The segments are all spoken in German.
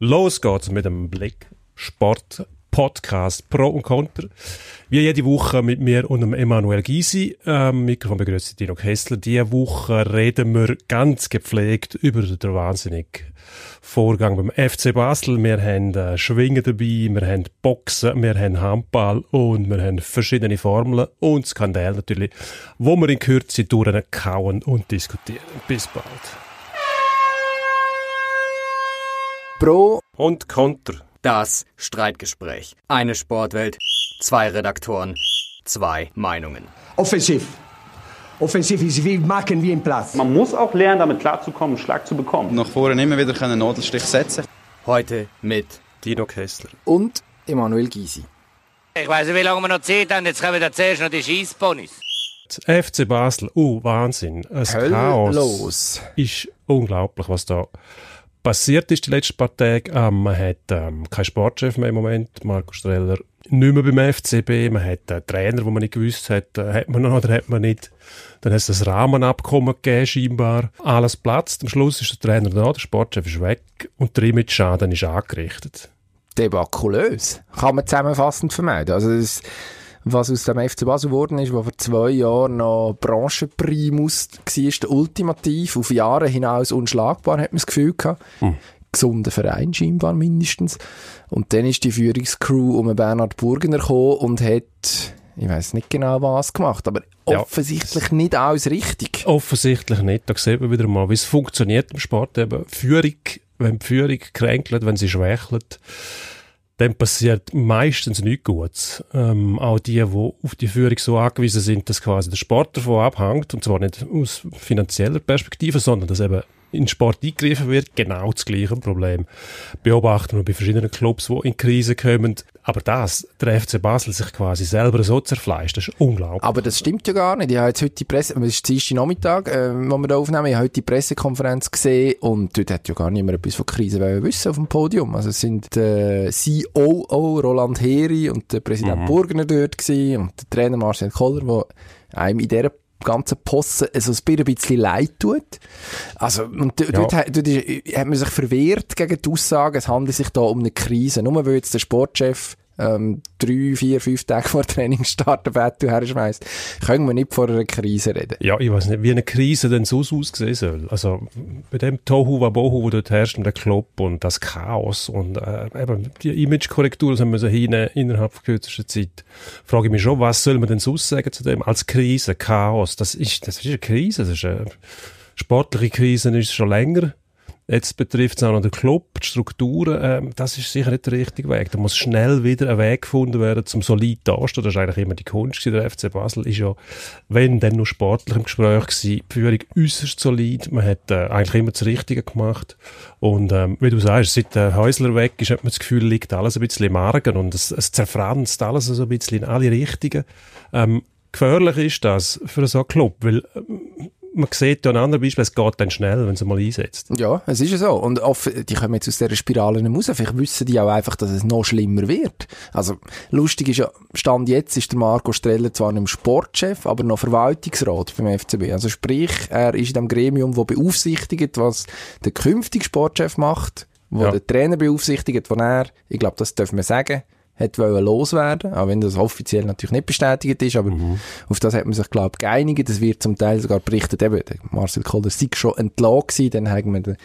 Los geht's mit dem Blick Sport Podcast Pro und Contra. Wie jede Woche mit mir und dem Emanuel Gysi. Ähm, Mikrofon begrüßt Dino Kessler. Diese Woche reden wir ganz gepflegt über den wahnsinnigen Vorgang beim FC Basel. Wir haben äh, Schwingen dabei, wir haben Boxen, wir haben Handball und wir haben verschiedene Formeln und Skandale natürlich, wo wir in Kürze durchkauen und diskutieren. Bis bald. Pro und Contra. Das Streitgespräch. Eine Sportwelt, zwei Redaktoren, zwei Meinungen. Offensiv. Offensiv ist wie machen wie im Platz. Man muss auch lernen, damit klarzukommen, einen Schlag zu bekommen. Nach vorne immer wieder einen Nadelstich setzen. Heute mit Dino Kessler. und Emanuel Gysi. Ich weiß nicht, wie lange wir noch Zeit haben. Jetzt kommen wir zuerst noch die Scheissponys. FC Basel, oh Wahnsinn, ein Chaos. los. Ist unglaublich, was da passiert ist die letzten paar Tage. Ähm, man hat ähm, keinen Sportchef mehr im Moment, Marco Streller nicht mehr beim FCB. Man hat einen Trainer, wo man nicht gewusst hat, äh, hat man noch oder hat man nicht. Dann hat es das Rahmenabkommen gegeben, scheinbar. Alles platzt. Am Schluss ist der Trainer da, der Sportchef ist weg und der Image-Schaden ist angerichtet. Debakulös. Kann man zusammenfassend vermeiden. Also das, was aus dem FC Basel geworden ist, was vor zwei Jahren noch Branchenprimus war, ultimativ, auf Jahre hinaus unschlagbar, hat man das Gefühl gehabt. Gesunder Verein scheinbar mindestens. Und dann ist die Führungscrew um Bernhard Burgener gekommen und hat, ich weiß nicht genau was gemacht, aber Ja. offensichtlich nicht alles richtig. Offensichtlich nicht. Da sieht man wieder mal, wie es funktioniert im Sport. Eben Führung, wenn die Führung kränkelt, wenn sie schwächelt, dann passiert meistens nichts Gutes. Ähm, auch die, die auf die Führung so angewiesen sind, dass quasi der Sport davon abhängt, und zwar nicht aus finanzieller Perspektive, sondern dass eben in den Sport eingegriffen wird, genau das gleiche Problem. Beobachten wir bei verschiedenen Clubs, die in Krise kommen. Aber das, der FC Basel sich quasi selber so zerfleischt, das ist unglaublich. Aber das stimmt ja gar nicht. Ich habe jetzt heute die Presse, es ist Dienstag Nachmittag, äh, wo wir da aufnehmen, ich habe heute die Pressekonferenz gesehen und dort hat ja gar niemand etwas von Krise wollen wissen auf dem Podium. Also es sind der COO Roland Heri und der Präsident Burgener dort gewesen und der Trainer Marcel Koller, der einem in dieser ganzen Posse so ein bisschen leid tut. Also, und d- dort, hat- dort ist, hat man sich verwehrt gegen die Aussage, es handelt sich da um eine Krise. Nur weil jetzt der Sportchef ähm, drei, vier, fünf Tage vor Trainingsstart ein Battle herschmeißt, können wir nicht von einer Krise reden. Ja, ich weiß nicht, wie eine Krise denn so aussehen soll. Also bei dem Tohu Wabohu, wo dort herrscht, und der Club und das Chaos und äh, eben die Imagekorrektur, das haben wir so hin innerhalb kürzester Zeit, frage ich mich schon, was soll man denn sonst sagen zu dem als Krise, Chaos? Das ist, das ist eine Krise, das ist eine sportliche Krise, ist schon länger. Jetzt betrifft es auch noch den Club, die Strukturen. Ähm, das ist sicher nicht der richtige Weg. Da muss schnell wieder ein Weg gefunden werden, zum solid dastehen. Das ist eigentlich immer die Kunst. Der FC Basel ist ja, wenn dann nur sportlich im Gespräch gewesen, die Führung äußerst solid. Man hat äh, eigentlich immer das Richtige gemacht. Und ähm, wie du sagst, seit der Häusler weg ist, hat man das Gefühl, liegt alles ein bisschen im Argen und es, es zerfranst alles so ein bisschen in alle Richtungen. Ähm, gefährlich ist das für so einen Club, weil ähm, man sieht ja an anderen Beispielen, es geht dann schnell, wenn es mal einsetzt. Ja, es ist ja so. Und off die kommen jetzt aus dieser Spirale nicht raus. Vielleicht wissen die auch einfach, dass es noch schlimmer wird. Also, lustig ist ja, Stand jetzt ist der Marco Streller zwar nicht Sportchef, aber noch Verwaltungsrat beim FCB. Also sprich, er ist in dem Gremium, wo beaufsichtigt, was der künftige Sportchef macht, wo Ja. der Trainer beaufsichtigt, wo er, ich glaube, das dürfen wir sagen, hat wollen loswerden, auch wenn das offiziell natürlich nicht bestätigt ist, aber auf das hat man sich, glaube ich, geeinigt. Es wird zum Teil sogar berichtet, eben, der Marcel Kohler sei schon entlassen gewesen, dann haben wir den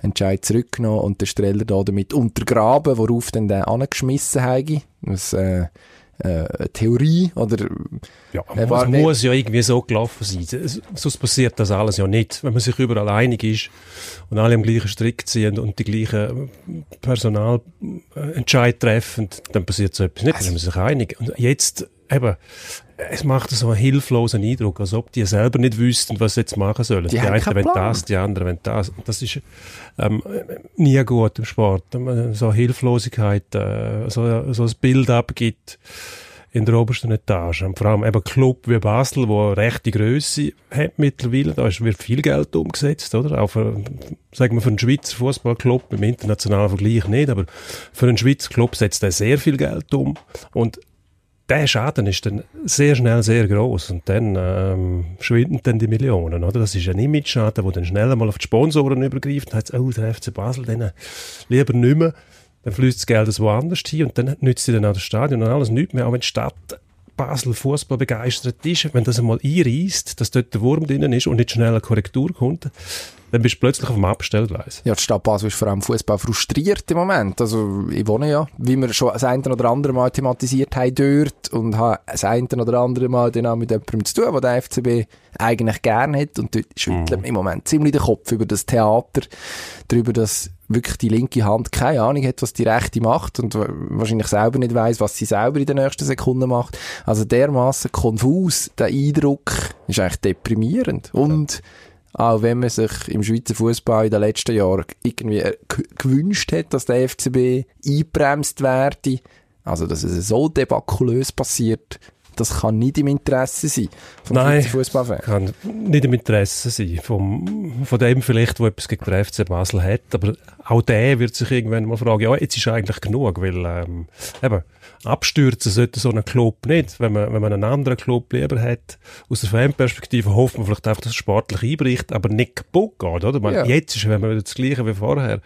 Entscheid zurückgenommen und den Streller da damit untergraben, worauf dann der angeschmissen habe. Das, äh, äh, Theorie oder Ja, Er muss, war nicht- muss ja irgendwie so gelaufen sein. Es- Sonst passiert das alles ja nicht. Wenn man sich überall einig ist und alle am gleichen Strick ziehen und die gleichen Personalentscheid treffen, dann passiert so etwas nicht. Dann sind sich einig. Und jetzt eben, es macht so einen hilflosen Eindruck, als ob die selber nicht wüssten, was sie jetzt machen sollen. Die Die, einen wollen das, die anderen wollen das. Das ist ähm, nie gut im Sport. So Hilflosigkeit, äh, so, so ein Bild abgibt in der obersten Etage. Und vor allem eben Club wie Basel, wo eine rechte Größe hat mittlerweile, da wird viel Geld umgesetzt, oder? Auch für, sagen wir, für einen Schweizer Fußballclub, im internationalen Vergleich nicht, aber für einen Schweizer Club setzt er sehr viel Geld um. Und der Schaden ist dann sehr schnell sehr groß und dann ähm, schwinden dann die Millionen, oder? Das ist ein Image-Schaden, der dann schnell mal auf die Sponsoren übergreift und sagt, oh, der FC Basel, den lieber nicht mehr. Dann fließt das Geld woanders hin und dann nützt sie dann auch das Stadion und alles nichts mehr, auch wenn die Stadt Basel Fußball begeistert ist, wenn das einmal einreißt, dass dort der Wurm drin ist und nicht schnell eine Korrektur kommt, dann bist du plötzlich auf dem Abstellgleis. Ja, die Stadt Basel ist vor allem Fußball frustriert im Moment. Also, ich wohne ja, wie wir schon das eine oder andere Mal thematisiert haben dort und habe das eine oder andere Mal dann auch mit jemandem zu tun, der der FCB eigentlich gerne hat und dort schüttelt mhm. im Moment ziemlich den Kopf über das Theater, darüber, dass wirklich die linke Hand keine Ahnung hat, was die rechte macht und wahrscheinlich selber nicht weiß, was sie selber in den nächsten Sekunden macht. Also dermaßen konfus, der Eindruck ist eigentlich deprimierend. Und auch wenn man sich im Schweizer Fußball in den letzten Jahren irgendwie gewünscht hat, dass der FCB einbremst werde, also dass es so debakulös passiert, das kann nicht im Interesse sein vom Nein, Fußballfan. kann nicht im Interesse sein vom, von dem vielleicht, wo etwas gegen den FC Basel hat, aber auch der wird sich irgendwann mal fragen, ja, jetzt ist eigentlich genug, weil ähm, eben, abstürzen sollte so ein Club nicht. Wenn man, wenn man einen anderen Club lieber hat, aus der Fanperspektive hofft man vielleicht einfach, dass es sportlich einbricht, aber nicht kaputt geht, oder? Man, ja. Jetzt ist wenn man wieder das Gleiche wie vorher.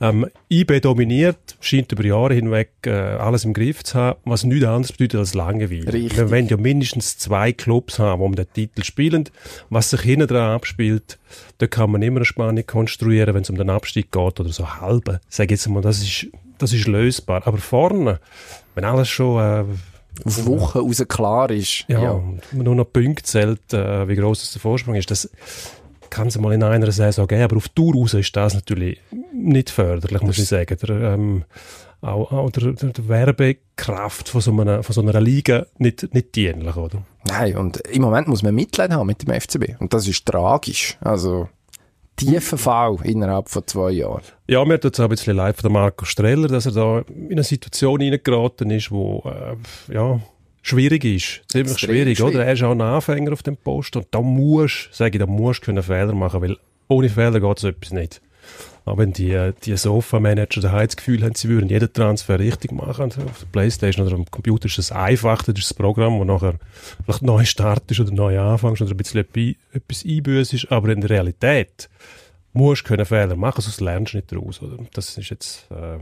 Ähm, IB dominiert, scheint über Jahre hinweg äh, alles im Griff zu haben, was nichts anderes bedeutet als Langeweile. Richtig. Wir wollen ja mindestens zwei Clubs haben, die den Titel spielen. Was sich hinten dran abspielt, da kann man immer eine Spannung konstruieren, wenn es um den Abstieg geht oder so halbe. Sag jetzt mal, das ist, das ist lösbar. Aber vorne, wenn alles schon äh, auf Wochen raus klar ist. Ja, ja. nur noch Punkte zählt, äh, wie groß der Vorsprung ist. Das, kann es mal in einer Saison geben, aber auf Tour raus ist das natürlich nicht förderlich, muss ich sagen. Der, ähm, auch, auch der, der, Werbekraft von so, einer, von so einer Liga nicht, nicht dienlich, oder? Nein, und im Moment muss man Mitleid haben mit dem FCB. Und das ist tragisch. Also, tiefer Fall innerhalb von zwei Jahren. Ja, mir tut es auch ein bisschen leid von Marco Streller, dass er da in eine Situation hineingeraten ist, wo, äh, ja, schwierig ist. Ziemlich schwierig, schwierig, oder? Er ist auch ein Anfänger auf dem Post und da musst, sage ich, da musst du einen Fehler machen, weil ohne Fehler geht so etwas nicht. Aber wenn die, die Sofa-Manager daheim das Gefühl haben, sie würden jeden Transfer richtig machen, auf der Playstation oder am Computer ist das einfach, das ist das Programm, wo nachher vielleicht neu startest oder neu anfängst oder ein bisschen etwas einbüßt, aber in der Realität musst du Fehler machen, sonst lernst du nicht daraus, oder? Das ist jetzt, äh,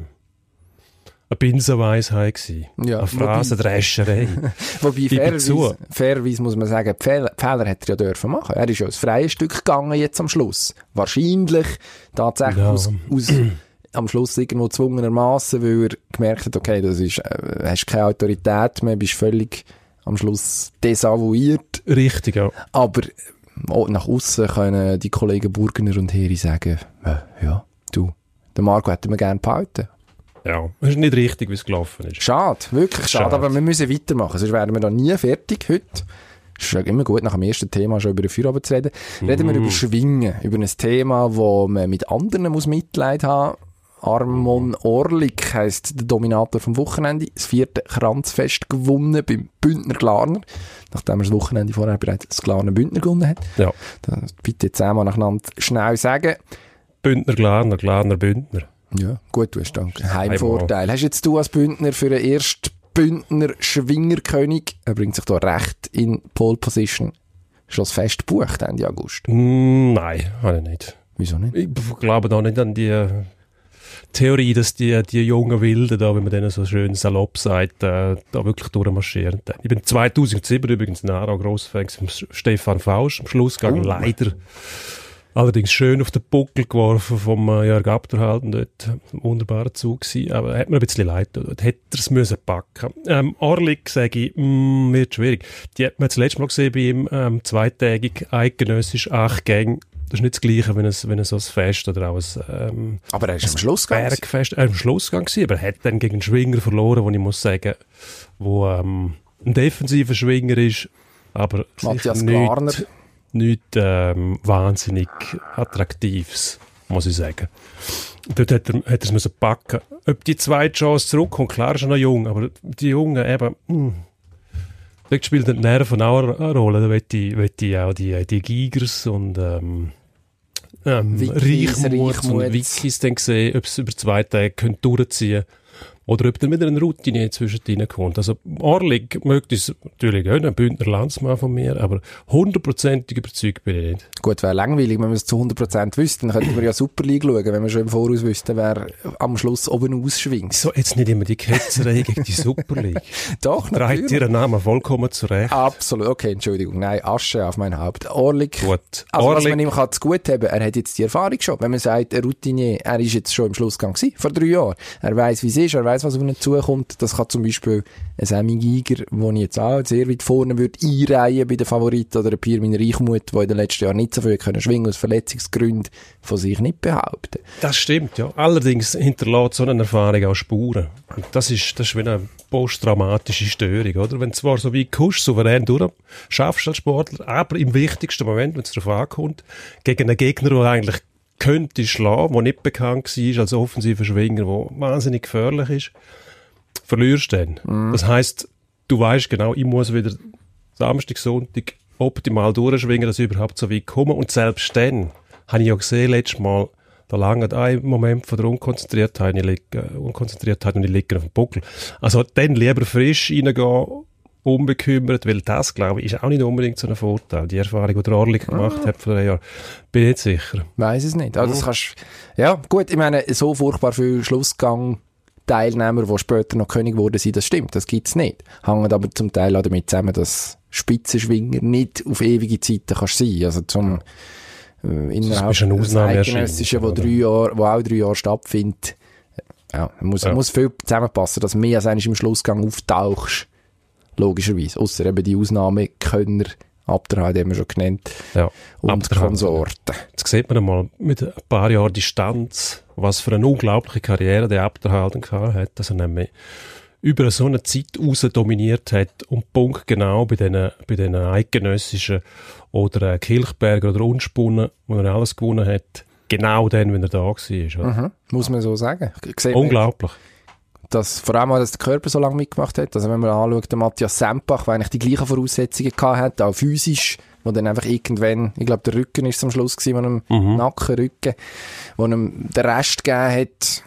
eine Binsenweisheit gewesen. Ja, eine Phrasendrescherei. wobei, fairerweise, fairerweise muss man sagen, Fehler, Fehler hat er ja dürfen machen. Er ist ja ins freie Stück gegangen jetzt am Schluss. Wahrscheinlich tatsächlich ja. aus, aus am Schluss irgendwo zwungenermaßen, weil er gemerkt hat, okay, das ist, äh, hast keine Autorität mehr, bist völlig am Schluss desavouiert. Richtig, ja. Aber oh, nach außen können die Kollegen Burgener und Heri sagen, äh, ja, du, den Marco hätten wir gerne behalten. Ja, das ist nicht richtig, wie es gelaufen ist. Schade, wirklich schade, schade. aber wir müssen weitermachen, sonst werden wir da nie fertig heute. Es ist immer gut, nach dem ersten Thema schon über den Feierabend zu reden. Reden mm. wir über Schwingen, über ein Thema, wo man mit anderen muss Mitleid haben Armon Orlik heisst der Dominator vom Wochenende. Das vierte Kranzfest gewonnen beim Bündner Glarner. Nachdem er das Wochenende vorher bereits das Glarner Bündner gewonnen hat. Ja. Das bitte jetzt einmal nacheinander schnell sagen. Bündner Glarner, Glarner Bündner. Ja, gut, du hast dann Heimvorteil. Hast jetzt du als Bündner für den ersten Bündner Schwingerkönig, er bringt sich da recht in Pole Position, schon das Fest gebucht Ende August? Mm, nein, habe ich nicht. Wieso nicht? Ich glaube da nicht an die Theorie, dass die, die jungen Wilden da, wenn man denen so schön salopp sagt, äh, da wirklich durchmarschieren. Ich bin 2007 übrigens in Aarau Grossfan von Stefan Fausch, am Schlussgang oh. leider Allerdings schön auf den Buckel geworfen vom äh, Jörg Abderhalten dort. Ein wunderbarer Zug gewesen. Aber hat mir ein bisschen leid. Dort hätte er es müssen packen. Ähm, Orlik, sage ich, mm, wird schwierig. Die hat man das letzte Mal gesehen bei ihm, ähm, zweitägig, eidgenössisch, acht Gänge. Das ist nicht das Gleiche, wenn es, wenn es so ein Fest oder auch ein, ähm, aber er ist am Schlussgang. Bergfest, er ist am Schlussgang gewesen, aber er hat dann gegen einen Schwinger verloren, wo ich muss sagen, wo, ähm, ein defensiver Schwinger ist, aber Matthias Glarner nichts ähm, wahnsinnig Attraktives, muss ich sagen. Dort hat er, hat er es packen. Ob die zweite Chance zurückkommt, klar ist er noch jung, aber die Jungen eben, mh, hm, Dort spielt die Nerven auch eine Rolle. Da möchte ich, möchte ich auch die, die Gigers und ähm, ähm, Reichmuts und Wikis dann sehen, ob sie über zwei Tage können durchziehen können. Oder ob dann wieder eine Routine zwischen kommt. Also Orlig möchte es natürlich gönnen, ein Bündner Landsmann von mir, aber hundertprozentig überzeugt bin ich nicht. Gut, wäre langweilig, wenn wir es zu 100% wüssten. Dann könnten wir ja Super League schauen, wenn wir schon im Voraus wüssten, wer am Schluss oben ausschwingt. So, jetzt nicht immer die Ketzerei gegen die Super League. Doch, natürlich. ihren Namen vollkommen zurecht. Absolut, okay, Entschuldigung. Nein, Asche auf mein Haupt. Orlik. Gut. Also, was Orlik- man ihm kann zu gut haben, er hat jetzt die Erfahrung schon. Wenn man sagt, ein Routinier, er ist jetzt schon im Schlussgang gewesen, vor drei Jahren. Er weiß, wie es ist, er weiß, was auf ihn zukommt. Das kann zum Beispiel ein Sammy Giger, wo ich jetzt auch sehr weit vorne würde, einreihen bei den Favoriten, oder ein Piermin Reichmuth, der in den letzten Jahren nicht so viel können schwingen aus Verletzungsgründen, von sich nicht behaupten. Das stimmt, ja. Allerdings hinterlässt so eine Erfahrung auch Spuren. Und das ist, das ist wie eine posttraumatische Störung, oder? Wenn du zwar so wie kusch souverän durch als Sportler, aber im wichtigsten Moment, wenn es darauf ankommt, gegen einen Gegner, der eigentlich könnte schlagen, der nicht bekannt war als offensiver Schwinger, der wahnsinnig gefährlich ist, verlierst du dann. Das heisst, du weißt genau, ich muss wieder Samstag, Sonntag optimal durchschwingen, dass ich überhaupt so weit komme. Und selbst dann, habe ich ja gesehen, letztes Mal, da lange ein Moment von der Unkonzentriertheit, ich liege, äh, Unkonzentriertheit und ich liege auf dem Buckel. Also dann lieber frisch reingehen, unbekümmert, weil das, glaube ich, ist auch nicht unbedingt so ein Vorteil. Die Erfahrung, die der Orlik gemacht hat vor drei Jahren, bin ich nicht sicher. Weiß es nicht. Also das kannst, ja, gut, ich meine, so furchtbar viel Schlussgang Teilnehmer, die später noch König geworden sind, das stimmt, das gibt's nicht. Hängen aber zum Teil auch damit zusammen, dass Spitzenschwinger nicht auf ewige Zeiten kannst sein. Also zum, äh, innerhalb bist eine des Ausnahmeerscheinung, Eidgenössischen, wo oder? drei Jahre, wo auch drei Jahre stattfindet. Ja, muss, Ja. muss viel zusammenpassen, dass mehr als eigentlich im Schlussgang auftauchst. Logischerweise. Ausser eben die Ausnahmekönner, Abderheim, den haben wir schon genannt. Ja, Und. Konsorten. Jetzt sieht man einmal mit ein paar Jahren Distanz, was für eine unglaubliche Karriere der Abderhalten gehabt hat, dass er nämlich über so eine Zeit raus dominiert hat und Punkt genau bei den, bei den eidgenössischen oder äh, Kilchberger oder Unspunnen, wo er alles gewonnen hat, genau dann, wenn er da war. Mhm. Muss man so sagen. Unglaublich. Dass vor allem auch, dass der Körper so lange mitgemacht hat. Also wenn man anschaut, der Matthias Sempach, der eigentlich die gleichen Voraussetzungen gehabt hat, auch physisch, wo dann einfach irgendwann, ich glaube, der Rücken ist am Schluss gewesen, einem Mhm. Nackenrücken, wo ihm den Rest gegeben hat.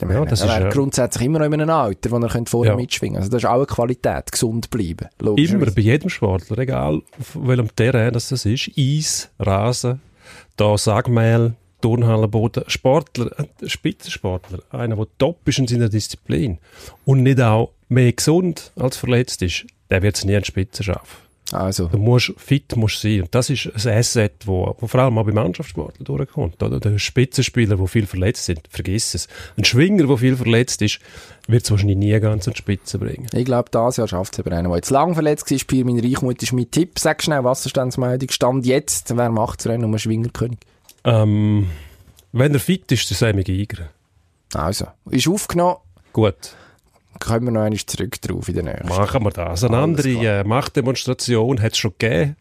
Ich meine, das er ist, wäre äh, grundsätzlich immer noch in einem Alter, wo er vorher Ja. mitschwingen Also das ist auch eine Qualität, gesund bleiben. Immer bei jedem Sportler, egal auf welchem Terrain das das ist, Eis, Rasen, da Sagmehl, Turnhallenboden, Sportler, ein Spitzensportler, einer, der top ist in seiner Disziplin und nicht auch mehr gesund als verletzt ist, der wird es nie an die Spitze schaffen. Also, Du musst fit musst sein. Und das ist ein Asset, wo, wo vor allem auch bei Mannschaftssportlern durchkommt. Oder? Der Spitzenspieler, der viel verletzt sind, vergiss es. Ein Schwinger, der viel verletzt ist, wird es wahrscheinlich nie ganz an die Spitze bringen. ich glaube, das Jahr schafft es aber einer, der jetzt lang verletzt war. Spiel mein Reichmut ist mein Tipp. Sag schnell, Wasserstandsmeldung. Stand jetzt, wer macht das Rennen um einen Schwingerkönig? Ähm, wenn er fit ist, dann Sammy Giger. Also, ist aufgenommen. Gut. kommen wir noch einmal zurück drauf in der Nähe. Machen wir das. Eine Alles andere äh, Machtdemonstration hat es schon gegeben.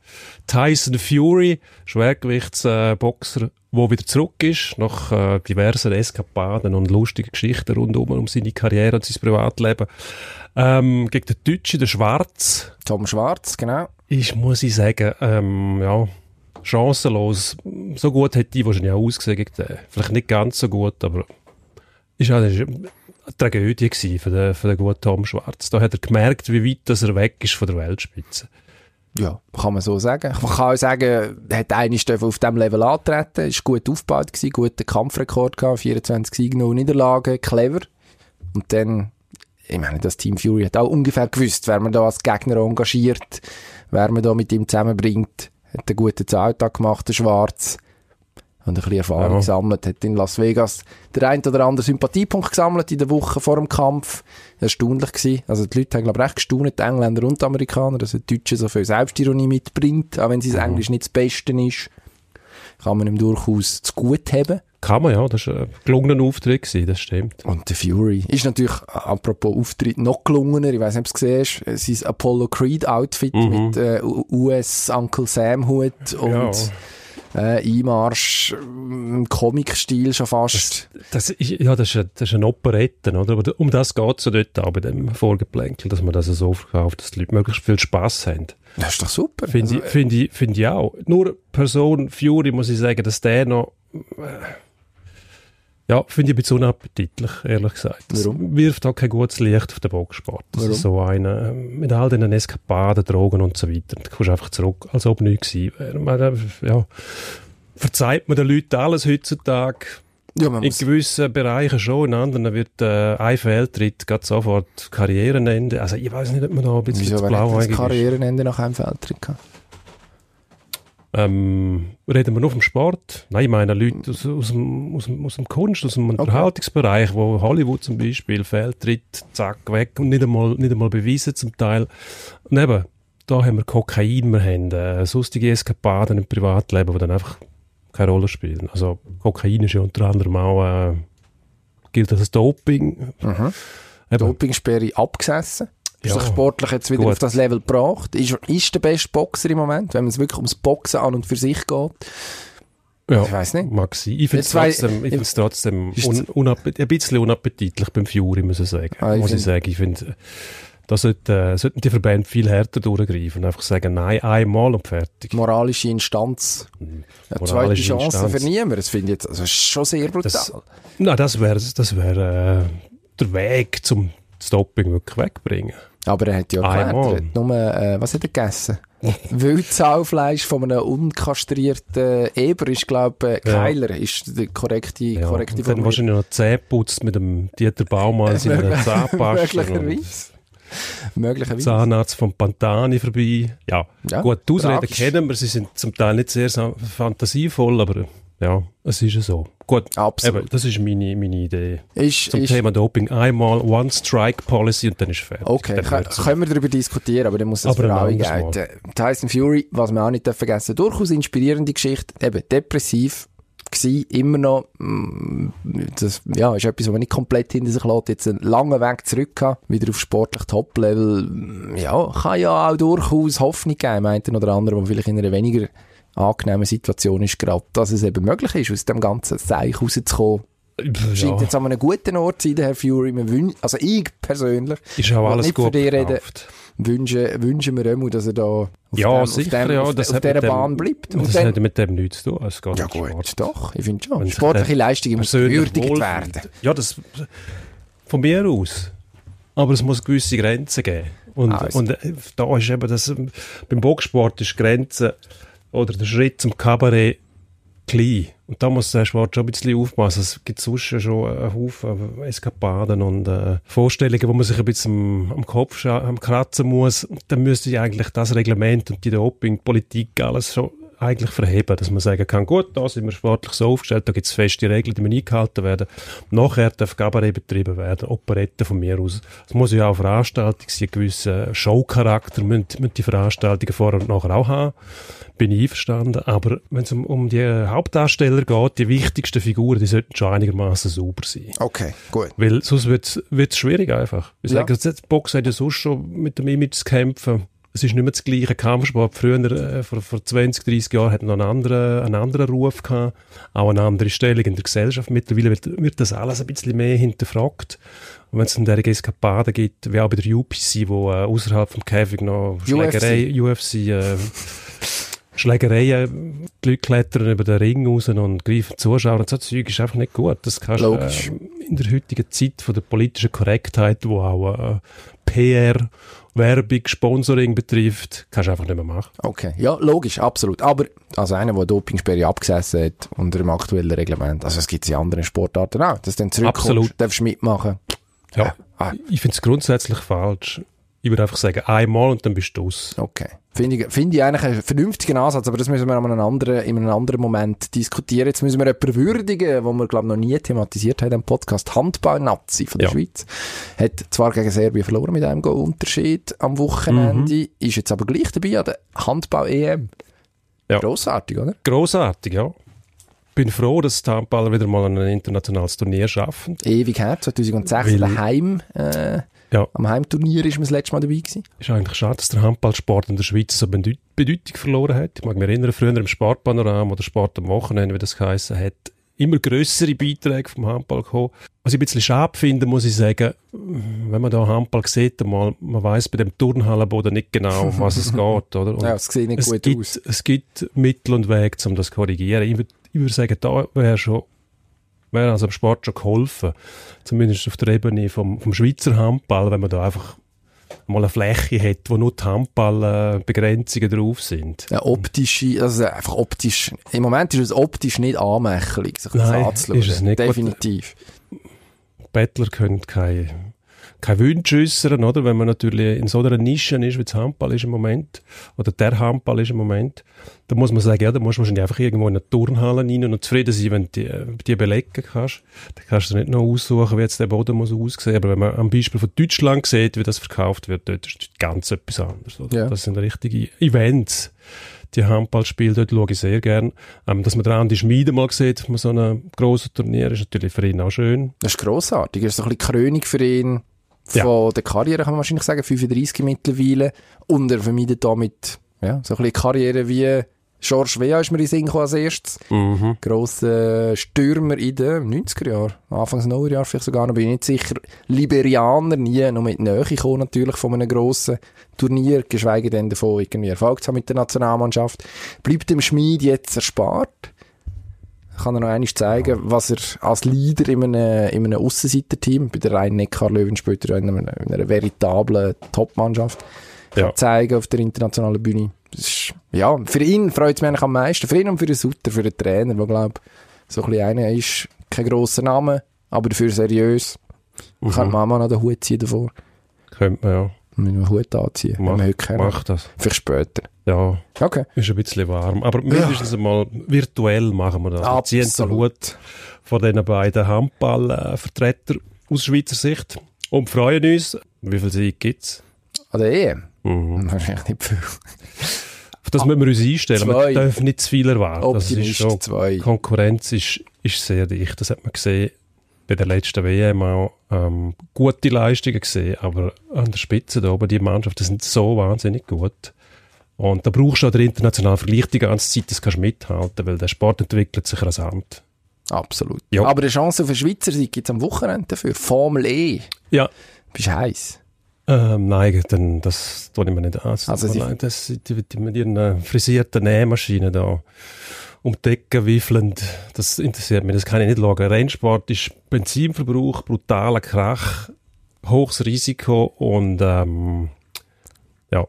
Tyson Fury, Schwergewichtsboxer, wo wieder zurück ist, nach äh, diversen Eskapaden und lustigen Geschichten rundum um seine Karriere und sein Privatleben. Ähm, gegen den Deutschen, den Schwarz, Tom Schwarz, genau. ist, muss ich sagen, ähm, ja, chancenlos. So gut hätte die wahrscheinlich auch ausgesehen gegen den. Vielleicht nicht ganz so gut, aber ist auch eine Tragödie gewesen für den, für den guten Tom Schwarz. Da hat er gemerkt, wie weit dass er weg ist von der Weltspitze. Ja, kann man so sagen. Man kann auch sagen, er hat eigentlich auf diesem Level antreten, ist gut aufgebaut gewesen, guten Kampfrekord gehabt, 24 Siege, 0 Niederlagen, clever. Und dann, ich meine, das Team Fury hat auch ungefähr gewusst, wer man da als Gegner engagiert, wer man da mit ihm zusammenbringt. Hat einen guten Alltag gemacht, der Schwarz. Und ein bisschen Erfahrung Ja. gesammelt, hat in Las Vegas der ein oder andere Sympathiepunkt gesammelt in der Woche vor dem Kampf. Erstaunlich gewesen. Also die Leute haben, glaube ich, recht gestaunt, die Engländer und die Amerikaner, dass ein Deutsche so viel Selbstironie mitbringt, auch wenn sein Englisch nicht das Beste ist. Kann man ihm durchaus zu gut haben. Kann man ja, das war ein gelungener Auftritt, gewesen, das stimmt. Und der Fury ist natürlich, äh, apropos Auftritt, noch gelungener. Ich weiß nicht, ob du es gesehen hast, äh, sein Apollo Creed Outfit Mhm. mit äh, US Uncle Sam Hut und äh, Einmarsch im Comic-Stil schon fast. Das ist, ja, das ist, ein, das ist eine Operette, oder? Aber um das geht es ja dort auch bei dem Vorgeplänkel, dass man das so verkauft, dass die Leute möglichst viel Spass haben. Das ist doch super. Finde Also, ich, find ich, find ich auch. Nur Person Fury muss ich sagen, dass der noch, äh, Ja, finde ich ein bisschen unappetitlich, ehrlich gesagt. Das Warum? wirft auch kein gutes Licht auf den Boxsport. Das Warum? ist so eine, äh, mit all diesen Eskapaden, Drogen und so weiter. Da kommst du einfach zurück, als ob nichts gewesen wäre. Äh, Ja, verzeiht man den Leuten alles heutzutage. Ja, man In gewissen Bereichen schon, in anderen wird äh, ein Fehltritt gerade sofort Karrierenende. Also ich weiß nicht, ob man da ein bisschen wieso zu ist. Karrierenende nach einem Feldtritt gehabt? Ähm, reden wir nur vom Sport? Nein, ich meine Leute aus, aus, dem, aus, dem, aus dem Kunst, aus dem Unterhaltungsbereich, wo Hollywood zum Beispiel Fehltritt, zack, weg und nicht einmal, nicht einmal beweisen zum Teil. Und eben, da haben wir Kokain, wir haben äh, sonstige Eskapaden im Privatleben, die dann einfach keine Rolle spielen. Also Kokain ist ja unter anderem auch, äh, gilt als Doping. Mhm. Dopingsperre abgesessen. Ist Ja, sich sportlich jetzt wieder gut. auf das Level gebracht? Ist, ist der beste Boxer im Moment, wenn es wirklich ums Boxen an und für sich geht? ja, Ich weiss nicht. Mag sein. Ich finde es trotzdem, ich find's trotzdem un, unappet ein bisschen unappetitlich beim Fury, muss ich sagen. Ah, ich muss ich sagen. Ich finde, da sollte, äh, sollten die Verbände viel härter durchgreifen einfach sagen, nein, einmal und fertig. Moralische Instanz. Eine zweite Moralische Chance Instanz. für niemanden. Das finde ich jetzt also, schon sehr brutal. Das- Nein, das wäre das wär, äh, der Weg zum Stopping wirklich wegbringen. Aber er hat ja er hat nur, äh, was hat er gegessen? Wildzaufleisch von einem unkastrierten Eber ist, glaube ich, äh, Ja. Keiler, ist die korrekte, Ja, korrekte und dann wahrscheinlich noch Zähne putzt mit dem Dieter Baumann seiner Zahnpasta. Möglicherweise. Möglicherweise. Zahnarzt von Pantani vorbei. Ja, Ja, gut, die Ausreden kennen wir, sie sind zum Teil nicht sehr fantasievoll, aber ja, es ist ja so. Gut, Absolut. eben, das ist meine, meine Idee. Ist, Zum ist, Thema Doping einmal One-Strike-Policy und dann ist fertig. Okay, auf. können wir darüber diskutieren, aber dann muss das gelten. Tyson Fury, was wir auch nicht vergessen durchaus inspirierende Geschichte, eben depressiv gsi, immer noch, mm, das, ja, ist etwas, was man nicht komplett hinter sich lässt, jetzt einen langen Weg zurück gehabt, wieder auf sportlich Top-Level, ja, kann ja auch durchaus Hoffnung geben, meint der oder andere, der vielleicht in einer weniger angenehmen Situation ist gerade, dass es eben möglich ist, aus dem ganzen Seich rauszukommen. Scheint ja, jetzt an einem guten Ort zu sein, der Herr Fury. Also ich persönlich ist auch alles nicht für gut dich reden. wünschen, wünschen wir immer, dass er da auf, Ja, dem, sicher, auf, dem, ja, auf, auf dieser Bahn bleibt. Und Das dann, hat mit dem nichts zu tun. Es geht ja um Sport. gut, doch, ich finde schon. Wenn Sportliche Leistungen persönlich gewürdigt werden. Ja, das von mir aus. Aber es muss gewisse Grenzen geben. Und, Also. und äh, da ist eben das, beim Boxsport ist Grenze oder der Schritt zum Kabarett klein. Und da muss der Sport schon ein bisschen aufpassen. Es gibt sonst schon einen Haufen Eskapaden und äh, Vorstellungen, wo man sich ein bisschen am, am Kopf am kratzen muss. Und dann müsste ich eigentlich das Reglement und die Doping-Politik alles schon eigentlich verheben, dass man sagen kann, gut, da sind wir sportlich so aufgestellt, da gibt es feste Regeln, die müssen eingehalten werden. Nachher darf Kabarett betrieben werden, Operette von mir aus. Es muss ja auch Veranstaltung sein, einen gewissen Showcharakter müssen, müssen die Veranstaltungen vorher und nachher auch haben. Bin ich einverstanden. Aber wenn es um, um die Hauptdarsteller geht, die wichtigsten Figuren, die sollten schon einigermaßen sauber sein. Okay, gut. Weil sonst wird es schwierig einfach. Ich Ja. sage, die Boxer hat ja sonst schon mit dem Image zu kämpfen. Es ist nicht mehr das gleiche Kampfsport. Früher, äh, vor, vor 20, 30 Jahren, hat noch einen anderen, einen anderen Ruf gehabt. Auch eine andere Stellung in der Gesellschaft. Mittlerweile wird, wird das alles ein bisschen mehr hinterfragt. Und wenn es dann derige Eskapaden gibt, wie auch bei der UPC, wo äh, außerhalb vom Käfig noch Schlägerei, UFC, äh, Schlägereien, die Leute klettern über den Ring raus und greifen Zuschauer und so Zeug ist einfach nicht gut. Das kannst du äh, in der heutigen Zeit von der politischen Korrektheit, wo auch äh, PR, Werbung, Sponsoring betrifft, kannst du einfach nicht mehr machen. Okay, ja, logisch, absolut. Aber, also einer, der Dopingsperre abgesessen hat unter dem aktuellen Reglement, also es gibt in anderen Sportarten auch, dass du dann zurückkommst, Absolut. darfst du mitmachen. Ja, Ah, ich finde es grundsätzlich falsch. Ich würde einfach sagen, einmal und dann bist du aus. okay. Finde ich, finde ich eigentlich einen vernünftigen Ansatz, aber das müssen wir an einem anderen, in einem anderen Moment diskutieren. Jetzt müssen wir jemanden würdigen, wo wir, glaube ich, noch nie thematisiert haben im Podcast. Handball-Nazi von der Ja. Schweiz. Hat zwar gegen Serbien verloren mit einem Goal-Unterschied am Wochenende, Mhm. ist jetzt aber gleich dabei an der Handball-EM. Ja. Grossartig, oder? Grossartig, ja. Bin froh, dass die Handballer wieder mal ein internationales Turnier schaffen. Ewig her, 2006 Weil- daheim, äh, Ja. am Heimturnier ist man das letzte Mal dabei gewesen. Ist eigentlich schade, dass der Handballsport in der Schweiz so Bedeut Bedeutung verloren hat. Ich mag mich erinnern, früher im Sportpanorama oder Sport am Wochenende, wie das geheissen hat, immer grössere Beiträge vom Handball gekommen. Was ich ein bisschen schade finde, muss ich sagen, wenn man da Handball sieht, einmal, man weiß bei dem Turnhallenboden nicht genau, um was es geht, oder? Und Ja, es sieht nicht es gut gibt, aus. Es gibt Mittel und Wege, um das zu korrigieren. Ich würde ich würd sagen, da wäre schon wäre also im Sport schon geholfen. Zumindest auf der Ebene vom, vom Schweizer Handball, wenn man da einfach mal eine Fläche hat, wo nur die Handballbegrenzungen drauf sind. Eine optische, also einfach optisch, im Moment ist es optisch nicht anmächtig, sich das Nein, anzuschauen. ist es nicht. Definitiv. Bettler können keine, keine Wünsche äußern, oder? Wenn man natürlich in so einer Nische ist, wie das Handball ist im Moment, oder der Handball ist im Moment, dann muss man sagen, ja, da musst du wahrscheinlich einfach irgendwo in eine Turnhalle rein und zufrieden sein, wenn du die, die belegen kannst. Dann kannst du nicht noch aussuchen, wie jetzt der Boden muss aussehen. Aber wenn man am Beispiel von Deutschland sieht, wie das verkauft wird, dort ist ganz etwas anderes. Oder? Ja. Das sind richtige Events. Die Handballspiele, dort schaue ich sehr gern. Ähm, dass man den Andi Schmiede mal sieht, auf so einem grossen Turnier, ist natürlich für ihn auch schön. Das ist grossartig. Das ist so ein bisschen Krönung für ihn von der Karriere, kann man wahrscheinlich sagen. 35 mittlerweile. Und er vermeidet damit, ja, so ein bisschen Karriere wie George Weah ist mir in Sinn als erstes. Mhm. Grosser Stürmer in den 90er Jahren. Anfangs Nullerjahr vielleicht sogar noch, bin ich nicht sicher. Liberianer, nie noch mit Nähe gekommen natürlich von einem grossen Turnier, geschweige denn davon irgendwie Erfolg zu haben mit der Nationalmannschaft. Bleibt dem Schmied jetzt erspart. Kann er noch einmal zeigen, was er als Leader in einem, in einem Aussenseiter-Team, bei der Rhein-Neckar-Löwen später in einer, in einer veritablen Top-Mannschaft, Ja. zeigen auf der internationalen Bühne. Ist, ja, für ihn freut es mich eigentlich am meisten. Für ihn und für den Sutter, für den Trainer, der, glaube so ein bisschen einer ist. Kein grosser Name, aber dafür seriös. Mhm. Kann Mama noch den Hut ziehen davor. Könnte man ja. Mit einem Hut anziehen. wenn wir heute Mach, mach das. Vielleicht später. Ja, Okay. ist ein bisschen warm. Aber mindestens einmal virtuell machen wir das. Wir ziehen den Absolut. Hut von diesen beiden Handballvertretern aus Schweizer Sicht und freuen uns. Wie viel Sieg gibt's? An der EM? Mhm. Wahrscheinlich nicht viel. Auf das müssen wir uns einstellen. Zwei. Man darf nicht zu viel erwarten. Das ist Optimist schon, zwei. die Konkurrenz ist, ist sehr dicht. Das hat man gesehen bei der letzten WM auch. Ähm, gute Leistungen gesehen, aber an der Spitze da oben, die Mannschaften sind so wahnsinnig gut. Und da brauchst du auch den internationalen Vergleich die ganze Zeit, das kannst du mithalten, weil der Sport entwickelt sich rasant. Absolut. Ja. Aber eine Chance auf einen Schweizer Sieg gibt es am Wochenende dafür. Formel E. Ja, Bist heiß. Ähm, nein, dann, das tue ich mir nicht an. Das, Also das, die, die mit ihren äh, frisierten Nähmaschinen da um die Decke wiffelnd, das interessiert mich, das kann ich nicht schauen. Rennsport ist Benzinverbrauch, brutaler Krach, hohes Risiko und ähm, ja,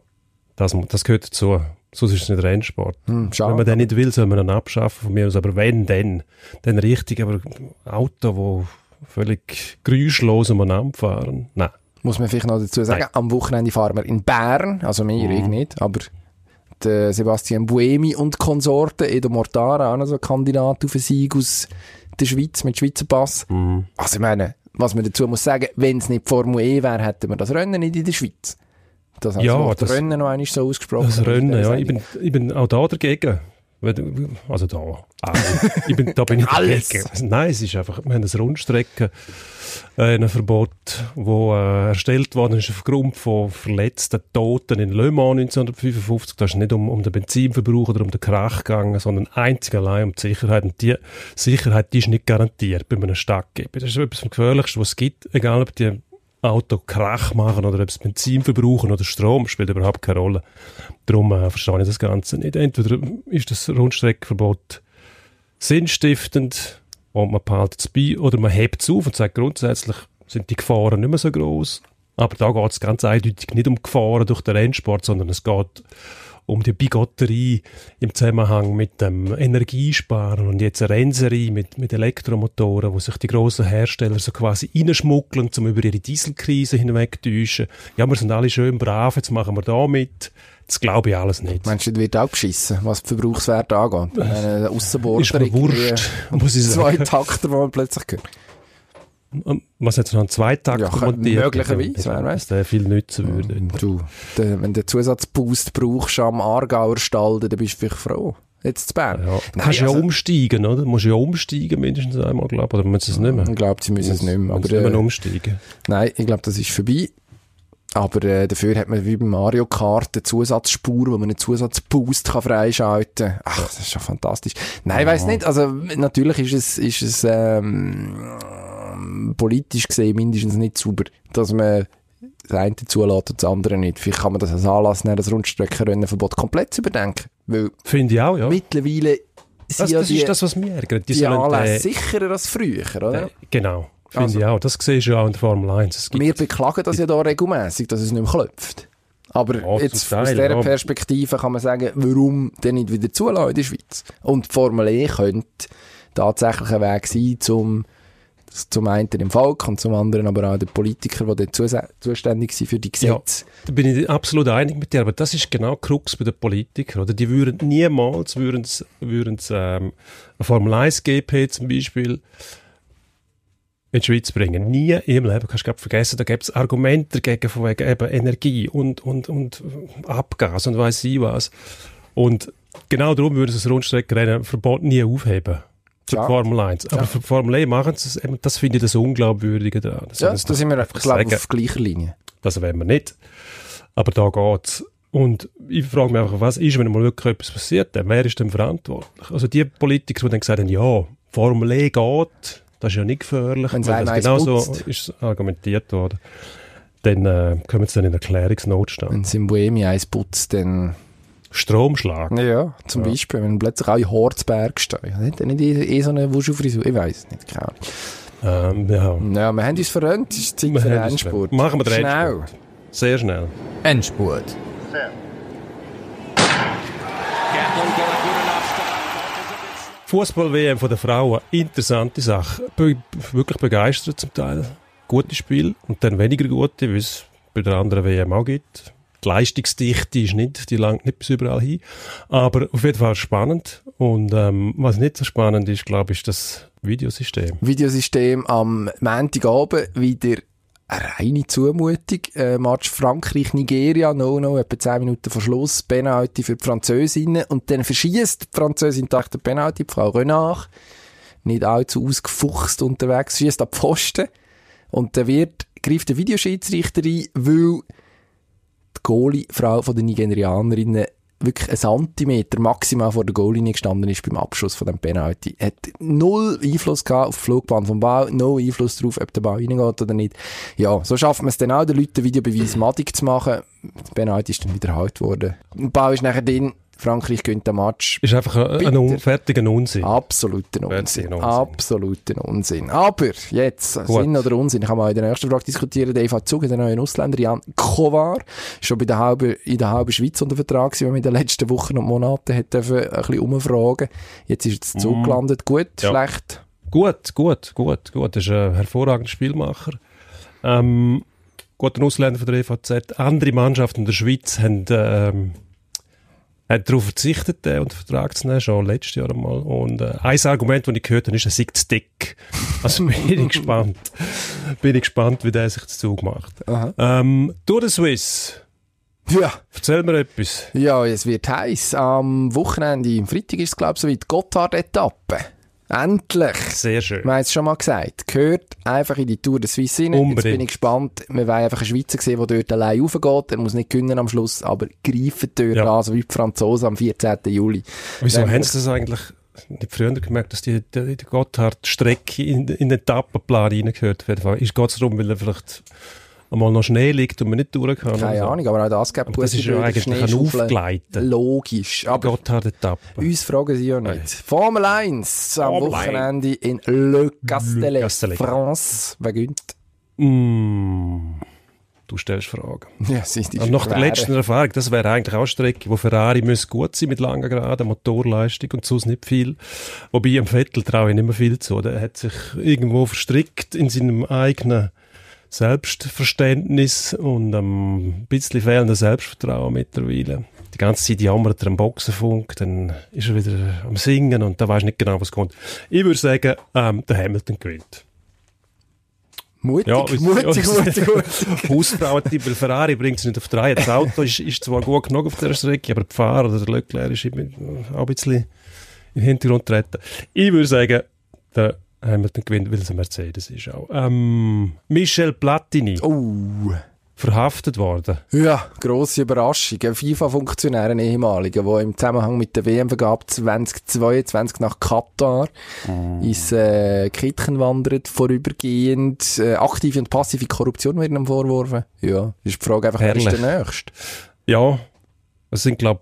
das, das gehört dazu. Sonst ist es nicht Rennsport. Hm, Wenn man den nicht will, soll man ihn abschaffen von mir aus. Aber wenn, dann. Dann richtig, aber Auto, wo völlig geräuschlos umeinander fahren. Nein. Muss man vielleicht noch dazu sagen, Nein. am Wochenende fahren wir in Bern, also wir, Mhm. ich nicht, aber der Sebastian Buemi und Konsorten, Edo Mortara, auch noch so ein Kandidat auf einen Sieg aus der Schweiz mit Schweizer Pass. Mhm. Also ich meine, was man dazu muss sagen, wenn es nicht Formel E wäre, hätten wir das Rennen nicht in der Schweiz. Das Ja, das Rennen noch einmal so ausgesprochen. Das Rennen, ja. Ich bin, ich bin auch da dagegen. Also da. Ah, ich bin, da bin ich Alles. dagegen. Nein, es ist einfach, wir haben ein Rundstrecken, äh, ein Verbot, wo äh, erstellt worden ist aufgrund von verletzten Toten in Le Mans 1955. Da ist nicht um, um den Benzinverbrauch oder um den Krach gegangen, sondern einzig allein um die Sicherheit. Und die Sicherheit, die ist nicht garantiert bei einem Stadtgeber. Das ist etwas vom Gefährlichsten, was es gibt, egal ob die Auto Krach machen oder ob es Benzin verbrauchen oder Strom, spielt überhaupt keine Rolle. Darum äh, verstehe ich das Ganze nicht. Entweder ist das Rundstreckenverbot sinnstiftend und man behaltet es bei, oder man hebt es auf und sagt, grundsätzlich sind die Gefahren nicht mehr so groß. Aber da geht es ganz eindeutig nicht um Gefahren durch den Rennsport, sondern es geht um die Bigotterie im Zusammenhang mit dem Energiesparen und jetzt eine Rennserie mit, mit Elektromotoren, wo sich die grossen Hersteller so quasi reinschmuggeln, um über ihre Dieselkrise hinwegtäuschen. Ja, wir sind alle schön brav, jetzt machen wir da mit. Das glaube ich alles nicht. Meinst du, das wird auch beschissen, was die Verbrauchswerte angeht? Eine Aussenborder. Ist mir wurscht, muss ich Zwei sagen. Takter, die man plötzlich hört. Was jetzt noch ein Zweitakt Ja, montiert? möglicherweise, wer. Dass der viel nützen würde. Du, der, wenn du Zusatzboost brauchst am Aargauer Stall, dann bist du vielleicht froh. Jetzt zu Bern. Ja. Nein, Kannst ja also- umsteigen, oder? Du musst ja umsteigen mindestens einmal, glaube ich. Oder müssen sie es nicht mehr? Ich glaube, sie müssen es nicht mehr. Aber nicht mehr äh, umsteigen. nein, ich glaube, das ist vorbei. Aber äh, dafür hat man wie beim Mario Kart eine Zusatzspur, wo man einen Zusatzboost kann freischalten kann. Ach, das ist schon fantastisch. Nein, ich weiss nicht. Also natürlich ist es, ist es ähm, politisch gesehen mindestens nicht sauber, dass man das eine zulässt und das andere nicht. Vielleicht kann man das als Anlass nehmen, das Rundstreckenrennenverbot komplett zu überdenken. Weil Finde ich auch, ja. mittlerweile sind Das, ja das die, ist das, was mich ärgert. Die die sollen, Anlässe äh, sicherer als früher, oder? äh, genau, finde Also- ich auch. Das siehst du ja auch in der Formel 1. Es gibt Wir beklagen das ja da regelmäßig, dass es nicht mehr klopft. Aber Ja, jetzt zum aus Teil, dieser ja. Perspektive kann man sagen, warum denn nicht wieder zulassen in der Schweiz? Und die Formel E könnte tatsächlich ein Weg sein, zum, zum einen im Volk und zum anderen aber auch den Politikern, die zus- zuständig sind für die Ja. Gesetze. Da bin ich absolut einig mit dir, aber das ist genau Krux bei den Politikern, oder? Die würden niemals, würden würden ähm, eine Formel 1 GP zum Beispiel in die Schweiz bringen. Nie im Leben, kannst du vergessen, da gibt es Argumente dagegen von wegen eben Energie und, und, und Abgas und weiss ich was. Und genau darum würden sie das Rundstreckenrennen-Verbot nie aufheben. Für Ja. Formel 1. Aber Ja. für die Formel E machen sie es, das finde ich das Unglaubwürdige daran. Das Ja, da sind wir, einfach sagen. auf gleicher Linie. Das wollen wir nicht. Aber da geht's. Und ich frage mich einfach, was ist, wenn mal wirklich etwas passiert? Dann wer ist denn verantwortlich? Also die Politiker, die dann gesagt haben, ja, Formel E geht, das ist ja nicht gefährlich. Wenn es das genau so ist argumentiert worden. Dann äh, kommen sie dann in Erklärungsnotstand. Wenn es im Bohemi eins putzt, dann... Stromschlag. Ja, zum Ja. Beispiel, wenn plötzlich auch in Horzberg stehen. Hat er nicht eh, eh so eine Wuschelfrisur? Ich weiß es nicht, keine Ahnung. Ähm, ja. Ja, wir haben uns verrannt, es ist Zeit Wir für den Endspurt. Machen wir den Schnell. Endspurt. Sehr schnell. Endspurt. Fußball-WM von der Frauen, interessante Sache. Be wirklich begeistert zum Teil. Gute Spiel und dann weniger gute, wie es bei der anderen WM auch gibt. Die Leistungsdichte ist nicht, die langt nicht bis überall hin. Aber auf jeden Fall spannend. Und ähm, was nicht so spannend ist, glaube ich, ist das Videosystem. Videosystem am Montagabend wieder eine reine Zumutung. Äh, Match Frankreich-Nigeria, no, no, etwa 10 Minuten vor Schluss, Penalty für die Französinnen und dann verschießt die Französin nach der Penalty, Frau Renard, nicht allzu ausgefuchst unterwegs, schießt ab Pfosten und dann wird, greift der Videoschiedsrichter ein, weil die Goalie-Frau den Nigerianerinnen wirklich einen Zentimeter maximal vor der Goallinie gestanden ist beim Abschuss von dem Penalty. Hat null Einfluss gehabt auf die Flugbahn vom Ball, null Einfluss darauf, ob der Ball reingeht oder nicht. Ja, so schafft man es dann auch, den Leuten den Videobeweis madig zu machen. Der Penalty ist dann wiederholt worden. Der Ball ist nachher drin, Frankreich gewinnt den Match. Ist einfach ein, ein Bitter. un fertiger Unsinn. Absoluter Unsinn. Unsinn. Absoluter Unsinn. Aber jetzt, Gut. Sinn oder Unsinn, kann man auch in der nächsten Frage diskutieren. Der EV Zug, der neue Ausländer, Jan Kovar, schon bei der halben, in der halben Schweiz unter Vertrag gewesen, wenn man in den letzten Wochen und Monaten hat dürfen ein bisschen umfragen. Jetzt ist er zu Zug gelandet. Gut, Ja. schlecht. Gut, gut, gut, gut. Das ist ein hervorragender Spielmacher. Ähm, guter Ausländer von der EVZ. Andere Mannschaften in der Schweiz haben, ähm, haben darauf verzichtet, den unter Vertrag zu nehmen, schon letztes Jahr einmal. Und äh, ein Argument, das ich gehört habe, ist, er sei zu dick. Also bin ich gespannt. Bin ich gespannt, wie der sich dazu macht. Ähm, Tour de Suisse. Ja. Erzähl mir etwas. Ja, es wird heiß. Am Wochenende, am Freitag ist es, glaube ich, so weit, Gotthard-Etappe. Endlich. Sehr schön. Wir haben es schon mal gesagt. Gehört einfach in die Tour de Suisse rein. Jetzt Unbedingt. bin ich gespannt. Wir wollen einfach einen Schweizer sehen, der dort allein raufgeht. Er muss nicht gewinnen am Schluss, aber greifen dort Ja. an, so wie die Franzosen am 14. Juli. Wieso Wenn haben sie das eigentlich nicht früher gemerkt, dass die, die, die Gotthard-Strecke in, in den Etappenplan reingehört wird? Ist es darum, weil er vielleicht einmal noch Schnee liegt und man nicht durch kann? Keine so? Ahnung, aber auch das gibt Aber das ist ja eigentlich ein. Aufgleiten. Logisch. Aber Gotthard-Etappe. uns fragen sie ja nicht. Formel 1 am Formel Wochenende in Le Castellet, Le Castellet. France. Wer gönnt? Mm, du stellst Fragen. Ja, sie ist nach der letzten Erfahrung, das wäre eigentlich auch eine Strecke, wo Ferrari muss gut sein mit langer Geraden, Motorleistung und sonst nicht viel. Wobei am Vettel traue ich nicht mehr viel zu. Der hat sich irgendwo verstrickt in seinem eigenen Selbstverständnis und ein bisschen fehlender Selbstvertrauen mittlerweile. Die ganze Zeit jammert er am Boxenfunk, dann ist er wieder am Singen und da weiß nicht genau, was kommt. Ich würde sagen, ähm, der Hamilton gewinnt. Mutig, Ja, mutig, mutig, mutig. Hausfrauentipp, weil Ferrari bringt es nicht auf drei. Das Auto ist, ist zwar gut genug auf der Strecke, aber die Fahrer oder der Leclerc ist auch ein bisschen in den Hintergrund treten. Ich würde sagen, der Hamilton gewinnt, weil es ein Mercedes ist auch. Ähm, Michel Platini, Oh. verhaftet worden. Ja, grosse Überraschung. Ein FIFA-Funktionär, ein ehemaliger, der im Zusammenhang mit der WM-Vergabe 2022 nach Katar ins äh, Kittchen wandert, vorübergehend. Äh, aktive und passive Korruption werden ihm vorgeworfen. Ja, ist die Frage einfach, wer ist Herrlich. der Nächste? Ja, Es sind, glaube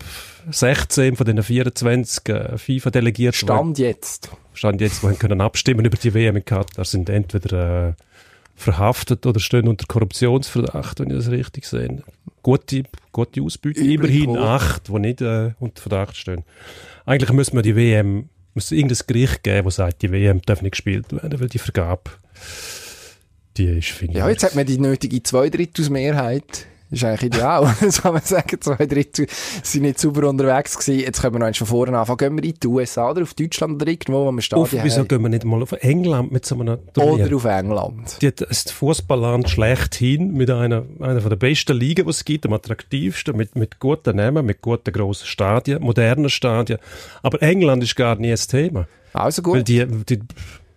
16 von den 24 äh, FIFA-Delegierten. Stand jetzt. Stand jetzt, die können abstimmen über die WM in Katar, sind entweder äh, verhaftet oder stehen unter Korruptionsverdacht, wenn ich das richtig sehe. Gute, gute Ausbeute. Immerhin acht, die nicht äh, unter Verdacht stehen. Eigentlich müssen wir die WM, muss irgendein Gericht geben, das sagt, die WM darf nicht gespielt werden, weil die Vergabe, die ist, finde Ja, ich. jetzt hat man die nötige Zweidrittelsmehrheit. Das ist eigentlich ideal. Das kann man sagen. Zwei Drittel sind nicht sauber unterwegs gewesen. Jetzt können wir noch eins von vorne anfangen. Gehen wir in die USA oder auf Deutschland oder irgendwo, wo wir auf, Stadien wieso haben? gehen wir nicht mal auf England mit so einem Turnier? Oder auf England. Die das Fußballland schlechthin mit einer, einer von der besten Ligen, die es gibt, am attraktivsten, mit, mit guten Namen, mit guten grossen Stadien, modernen Stadien. Aber England ist gar nie das Thema. Also Weil gut. die, die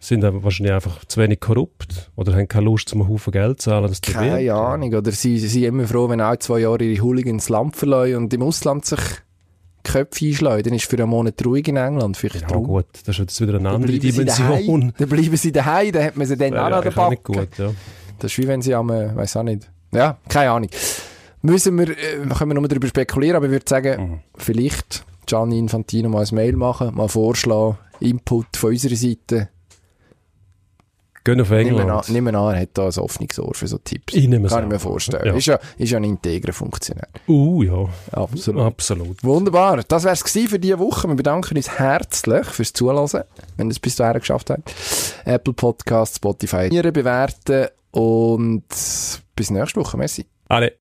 sind dann wahrscheinlich einfach zu wenig korrupt oder haben keine Lust, um einen Haufen Geld zu zahlen. Keine WM Ahnung. Oder sie, sie sind immer froh, wenn alle zwei Jahre ihre Hooligans das Land verleihen und im Ausland sich Köpfe einschlagen. Dann ist für einen Monat ruhig in England. Vielleicht Ja gut, das ist jetzt wieder eine Dann andere daheim. Dimension. Dann bleiben sie daheim, dann hat man sie dann Wäre auch noch an der Backe. gut, ja. Das ist wie wenn sie am, äh, weiss auch nicht. Ja, keine Ahnung. Müssen wir, äh, können wir nur darüber spekulieren, aber ich würde sagen, Mhm. vielleicht Gianni Infantino mal ein Mail machen, mal vorschlagen, Input von unserer Seite. Gehen auf an, England. nehmen wir an, er hat da ein offenes Ohr für so Tipps. Ich nehme es Kann ich an. mir vorstellen. Ja. Ist, ja, ist ja ein integrer Funktionär. Uh, ja. Absolut. Absolut. Wunderbar. Das wär's gewesen für diese Woche. Wir bedanken uns herzlich fürs Zuhören, wenn ihr es bis dahin geschafft habt. Apple Podcast, Spotify, bewerten und bis nächste Woche. Merci. Alle.